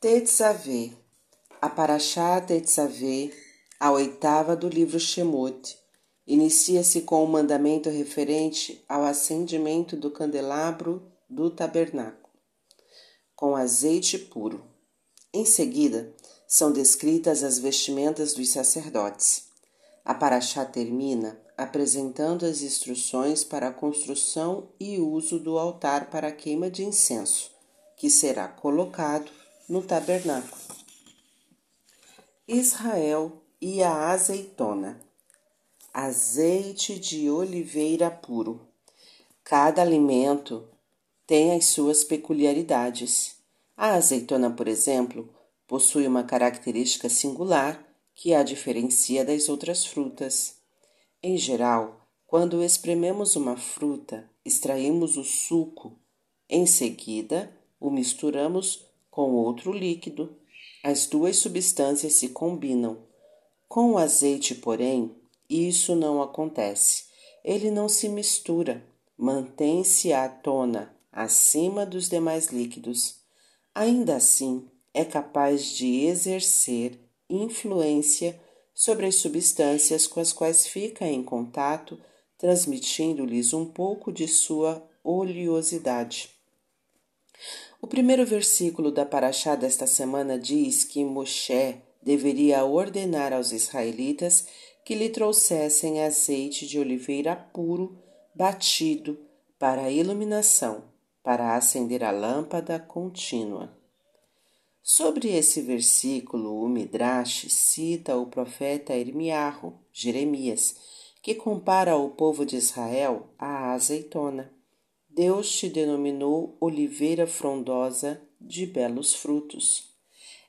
Tetzaveh, a Parashá Tetzaveh, a oitava do livro Shemot, inicia-se com o um mandamento referente ao acendimento do candelabro do tabernáculo, com azeite puro. Em seguida, são descritas as vestimentas dos sacerdotes. A Parashá termina apresentando as instruções para a construção e uso do altar para a queima de incenso, que será colocado no tabernáculo. Israel e a azeitona. Azeite de oliveira puro. Cada alimento tem as suas peculiaridades. A azeitona, por exemplo, possui uma característica singular que a diferencia das outras frutas. Em geral, quando esprememos uma fruta, extraímos o suco. Em seguida, o misturamos com outro líquido. As duas substâncias se combinam. Com o azeite, porém, isso não acontece. Ele não se mistura, mantém-se à tona, acima dos demais líquidos. Ainda assim, é capaz de exercer influência sobre as substâncias com as quais fica em contato, transmitindo-lhes um pouco de sua oleosidade. O primeiro versículo da Paraxá desta semana diz que Moshe deveria ordenar aos israelitas que lhe trouxessem azeite de oliveira puro, batido, para a iluminação, para acender a lâmpada contínua. Sobre esse versículo, o Midrash cita o profeta Irmiarro, Jeremias, que compara o povo de Israel à azeitona. Deus te denominou oliveira frondosa de belos frutos.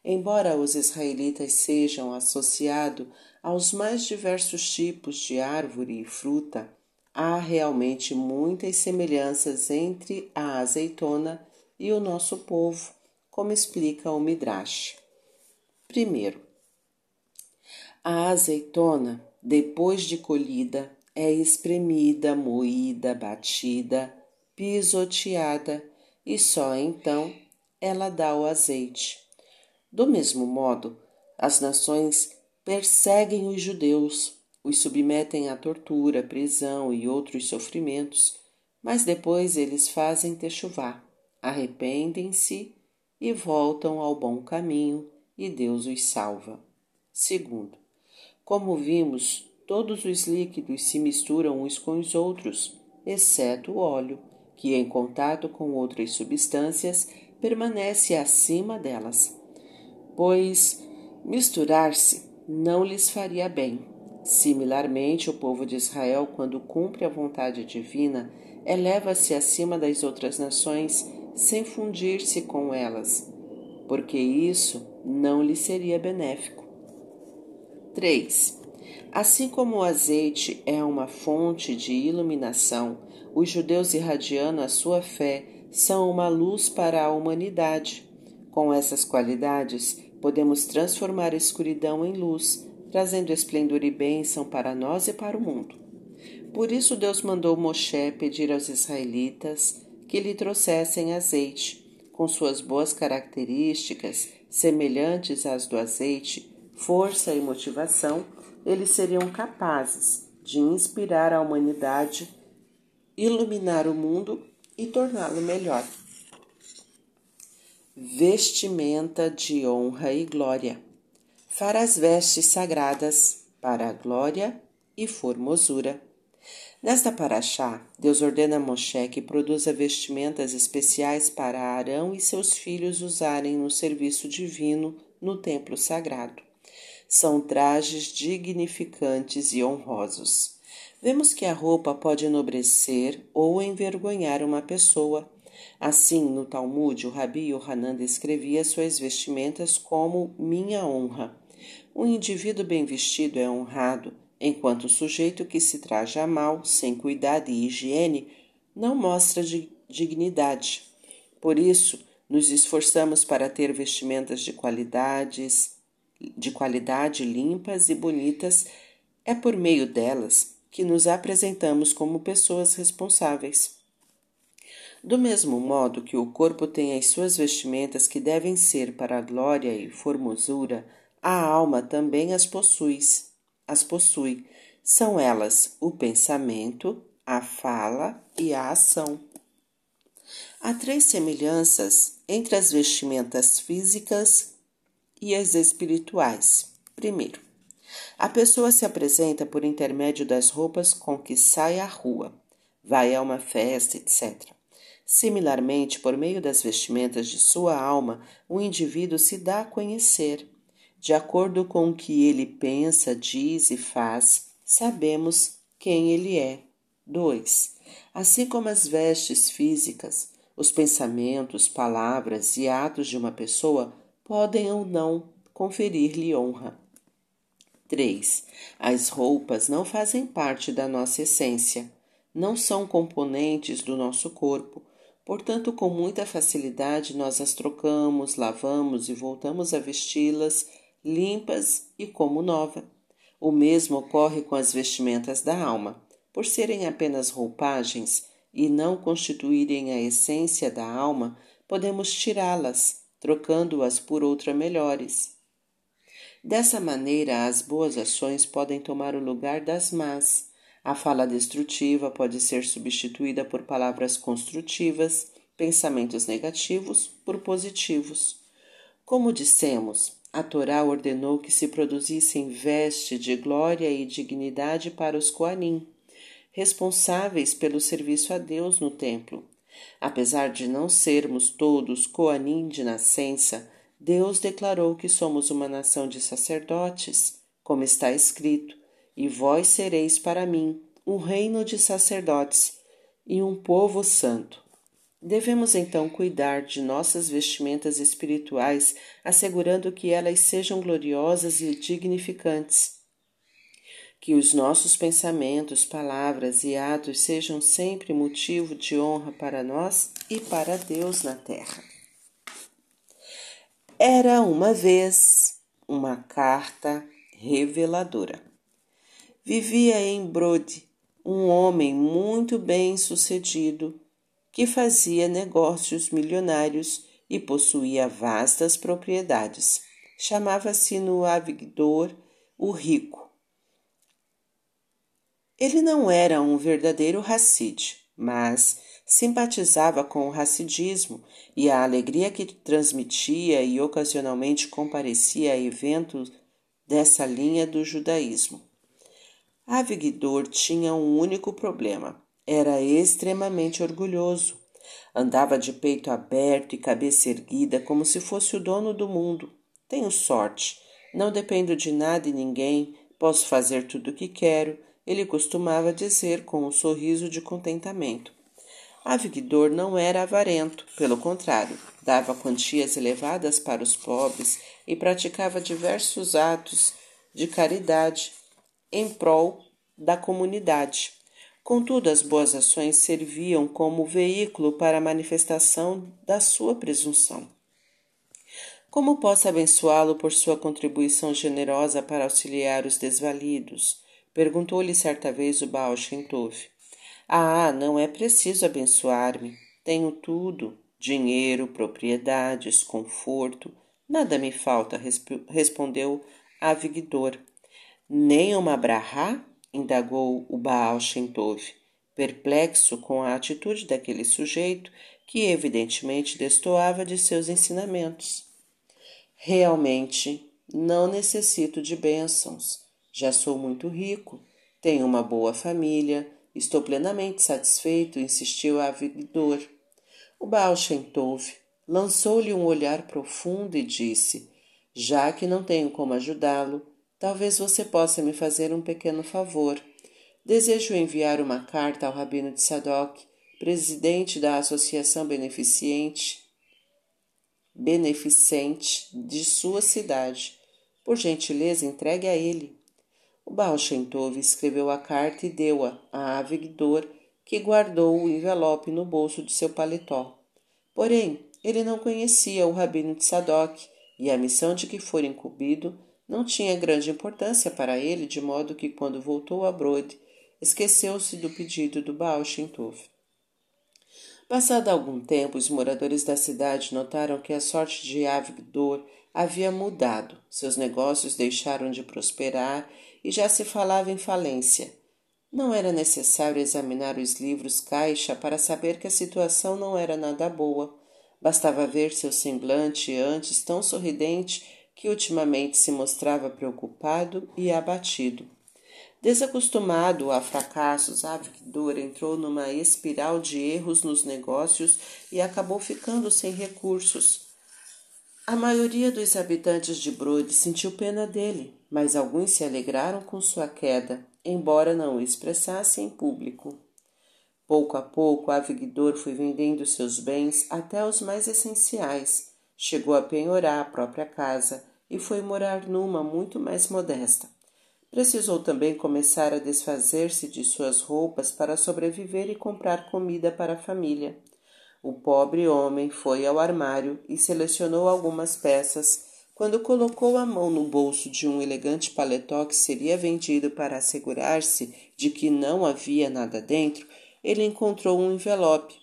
Embora os israelitas sejam associados aos mais diversos tipos de árvore e fruta, há realmente muitas semelhanças entre a azeitona e o nosso povo, como explica o Midrash. Primeiro, a azeitona, depois de colhida, é espremida, moída, batida, pisoteada e só então ela dá o azeite. Do mesmo modo, as nações perseguem os judeus, os submetem à tortura, prisão e outros sofrimentos, mas depois eles fazem techuvá, arrependem-se e voltam ao bom caminho e Deus os salva. Segundo, como vimos, todos os líquidos se misturam uns com os outros, exceto o óleo, que em contato com outras substâncias permanece acima delas. Pois misturar-se não lhes faria bem. Similarmente, o povo de Israel, quando cumpre a vontade divina, eleva-se acima das outras nações sem fundir-se com elas, porque isso não lhe seria benéfico. 3. Assim como o azeite é uma fonte de iluminação, os judeus irradiando a sua fé são uma luz para a humanidade. Com essas qualidades, podemos transformar a escuridão em luz, trazendo esplendor e bênção para nós e para o mundo. Por isso, Deus mandou Moshe pedir aos israelitas que lhe trouxessem azeite, com suas boas características, semelhantes às do azeite, força e motivação, eles seriam capazes de inspirar a humanidade iluminar o mundo e torná-lo melhor. Vestimenta de honra e glória. Farás vestes sagradas para a glória e formosura. Nesta paraxá, Deus ordena a Moshe que produza vestimentas especiais para Arão e seus filhos usarem no serviço divino no templo sagrado. São trajes dignificantes e honrosos. Vemos que a roupa pode enobrecer ou envergonhar uma pessoa. Assim, no Talmud, o Rabi Yohanan descrevia suas vestimentas como minha honra. Um indivíduo bem vestido é honrado, enquanto o sujeito que se traja mal, sem cuidado e higiene, não mostra dignidade. Por isso, nos esforçamos para ter vestimentas de qualidades, de qualidade limpas e bonitas. É por meio delas que nos apresentamos como pessoas responsáveis. Do mesmo modo que o corpo tem as suas vestimentas que devem ser para a glória e formosura, a alma também as possui. As possui. São elas o pensamento, a fala e a ação. Há três semelhanças entre as vestimentas físicas e as espirituais. Primeiro, a pessoa se apresenta por intermédio das roupas com que sai à rua, vai a uma festa, etc. Similarmente, por meio das vestimentas de sua alma, o indivíduo se dá a conhecer. De acordo com o que ele pensa, diz e faz, sabemos quem ele é. 2. Assim como as vestes físicas, os pensamentos, palavras e atos de uma pessoa podem ou não conferir-lhe honra. 3. As roupas não fazem parte da nossa essência, não são componentes do nosso corpo, portanto, com muita facilidade nós as trocamos, lavamos e voltamos a vesti-las limpas e como nova. O mesmo ocorre com as vestimentas da alma. Por serem apenas roupagens e não constituírem a essência da alma, podemos tirá-las, trocando-as por outras melhores. Dessa maneira, as boas ações podem tomar o lugar das más. A fala destrutiva pode ser substituída por palavras construtivas, pensamentos negativos por positivos. Como dissemos, a Torá ordenou que se produzissem veste de glória e dignidade para os Coanim, responsáveis pelo serviço a Deus no templo. Apesar de não sermos todos Coanim de nascença, Deus declarou que somos uma nação de sacerdotes, como está escrito: E vós sereis para mim um reino de sacerdotes e um povo santo. Devemos então cuidar de nossas vestimentas espirituais, assegurando que elas sejam gloriosas e dignificantes. Que os nossos pensamentos, palavras e atos sejam sempre motivo de honra para nós e para Deus na terra. Era uma vez uma carta reveladora. Vivia em Brode um homem muito bem sucedido que fazia negócios milionários e possuía vastas propriedades. Chamava-se no Avigdor o Rico. Ele não era um verdadeiro Hacide, mas simpatizava com o racidismo e a alegria que transmitia e ocasionalmente comparecia a eventos dessa linha do judaísmo. Avigdor tinha um único problema: era extremamente orgulhoso. Andava de peito aberto e cabeça erguida como se fosse o dono do mundo. Tenho sorte, não dependo de nada e ninguém, posso fazer tudo o que quero, ele costumava dizer com um sorriso de contentamento. Avigdor não era avarento, pelo contrário, dava quantias elevadas para os pobres e praticava diversos atos de caridade em prol da comunidade. Contudo, as boas ações serviam como veículo para a manifestação da sua presunção. Como posso abençoá-lo por sua contribuição generosa para auxiliar os desvalidos? Perguntou-lhe certa vez o Baal Shem Tov. Ah, não é preciso abençoar-me. Tenho tudo: dinheiro, propriedades, conforto. Nada me falta, respondeu Avigdor. Nem uma brahá? indagou o Baal Shentov, perplexo com a atitude daquele sujeito que evidentemente destoava de seus ensinamentos. Realmente, não necessito de bênçãos. Já sou muito rico, tenho uma boa família, Estou plenamente satisfeito, insistiu a avidor. O Baal Shem Tov lançou-lhe um olhar profundo e disse: Já que não tenho como ajudá-lo, talvez você possa me fazer um pequeno favor. Desejo enviar uma carta ao Rabino de Sadok, presidente da Associação Beneficente, beneficente de sua cidade. Por gentileza, entregue a ele. O Baal Shem Tov escreveu a carta e deu-a a Avigdor, que guardou o envelope no bolso de seu paletó. Porém, ele não conhecia o rabino de Sadok e a missão de que fora incumbido não tinha grande importância para ele, de modo que, quando voltou a Brode, esqueceu-se do pedido do Baal. Passado algum tempo, os moradores da cidade notaram que a sorte de Avigdor havia mudado. Seus negócios deixaram de prosperar e já se falava em falência. Não era necessário examinar os livros caixa para saber que a situação não era nada boa. Bastava ver seu semblante antes tão sorridente que ultimamente se mostrava preocupado e abatido. Desacostumado a fracassos, Avigdor entrou numa espiral de erros nos negócios e acabou ficando sem recursos. A maioria dos habitantes de Brode sentiu pena dele, mas alguns se alegraram com sua queda, embora não o expressasse em público. Pouco a pouco, Avigdor foi vendendo seus bens até os mais essenciais. Chegou a penhorar a própria casa e foi morar numa muito mais modesta. Precisou também começar a desfazer-se de suas roupas para sobreviver e comprar comida para a família. O pobre homem foi ao armário e selecionou algumas peças. Quando colocou a mão no bolso de um elegante paletó que seria vendido para assegurar-se de que não havia nada dentro, ele encontrou um envelope.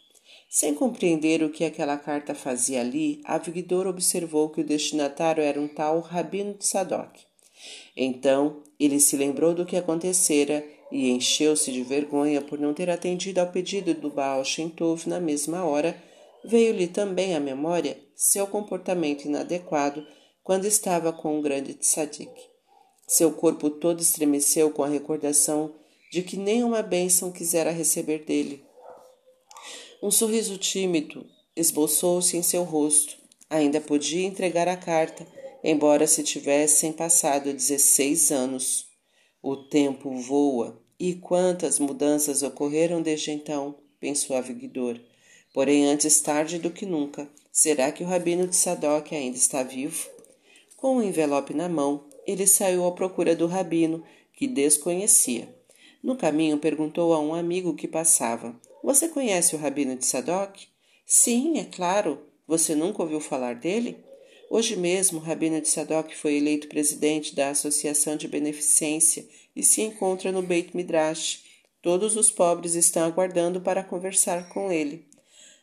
Sem compreender o que aquela carta fazia ali, Avigdor observou que o destinatário era um tal Rabino de Sadoc. Então ele se lembrou do que acontecera e encheu-se de vergonha por não ter atendido ao pedido do Baal Shem Tov na mesma hora. Veio-lhe também à memória seu comportamento inadequado quando estava com o grande tzadik. Seu corpo todo estremeceu com a recordação de que nenhuma bênção quisera receber dele. Um sorriso tímido esboçou-se em seu rosto. Ainda podia entregar a carta, embora se tivessem passado dezesseis anos. O tempo voa, e quantas mudanças ocorreram desde então, pensou Avigdor. Porém, antes tarde do que nunca, será que o rabino de Sadoc ainda está vivo? Com o envelope na mão, ele saiu à procura do rabino, que desconhecia. No caminho, perguntou a um amigo que passava: Você conhece o rabino de Sadoc? Sim, é claro. Você nunca ouviu falar dele? Hoje mesmo, Rabino de Sadoc foi eleito presidente da Associação de Beneficência e se encontra no Beit Midrash. Todos os pobres estão aguardando para conversar com ele.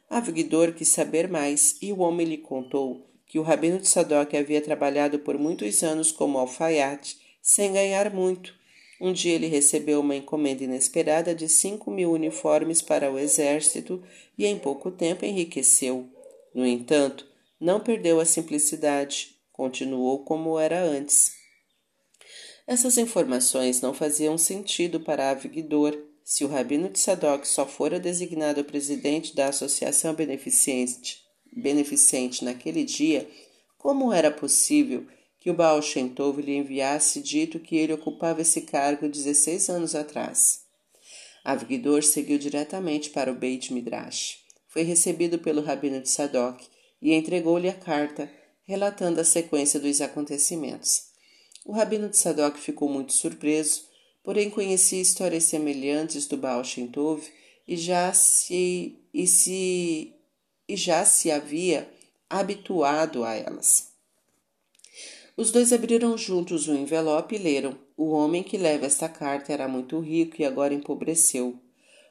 Avigdor quis saber mais e o homem lhe contou que o Rabino de Sadoc havia trabalhado por muitos anos como alfaiate, sem ganhar muito. Um dia ele recebeu uma encomenda inesperada de cinco mil uniformes para o exército e em pouco tempo enriqueceu. No entanto, não perdeu a simplicidade, continuou como era antes. Essas informações não faziam sentido para Avigdor. Se o rabino Sadoc só fora designado presidente da associação beneficente, beneficente naquele dia, como era possível que o Baal Shem Tov lhe enviasse dito que ele ocupava esse cargo 16 anos atrás? Avigdor seguiu diretamente para o Beit Midrash. Foi recebido pelo rabino Sadoc e entregou-lhe a carta, relatando a sequência dos acontecimentos. O rabino de Sadoc ficou muito surpreso, porém conhecia histórias semelhantes do Baal Shem Tov e já se, e se, e já se havia habituado a elas. Os dois abriram juntos o envelope e leram. O homem que leva esta carta era muito rico e agora empobreceu.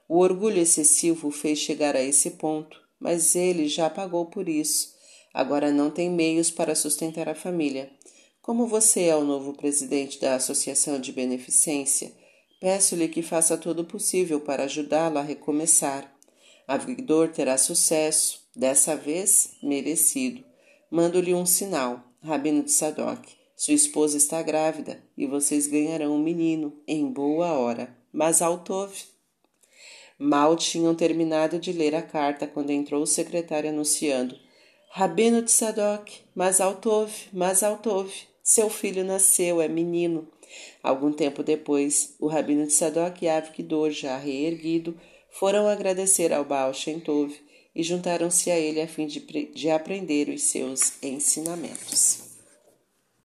O orgulho excessivo o fez chegar a esse ponto mas ele já pagou por isso. Agora não tem meios para sustentar a família. Como você é o novo presidente da Associação de Beneficência, peço-lhe que faça todo o possível para ajudá-lo a recomeçar. A Victor terá sucesso, dessa vez merecido. Mando-lhe um sinal, Rabino de Sadoc. Sua esposa está grávida e vocês ganharão um menino em boa hora. Mas Altov Mal tinham terminado de ler a carta quando entrou o secretário anunciando: Rabino de Sadoc, Mazaltov, Mazaltov, seu filho nasceu, é menino. Algum tempo depois, o Rabino Sadoc e Avigdor, já reerguido, foram agradecer ao Baal Shem Tov e juntaram-se a ele a fim de, de aprender os seus ensinamentos.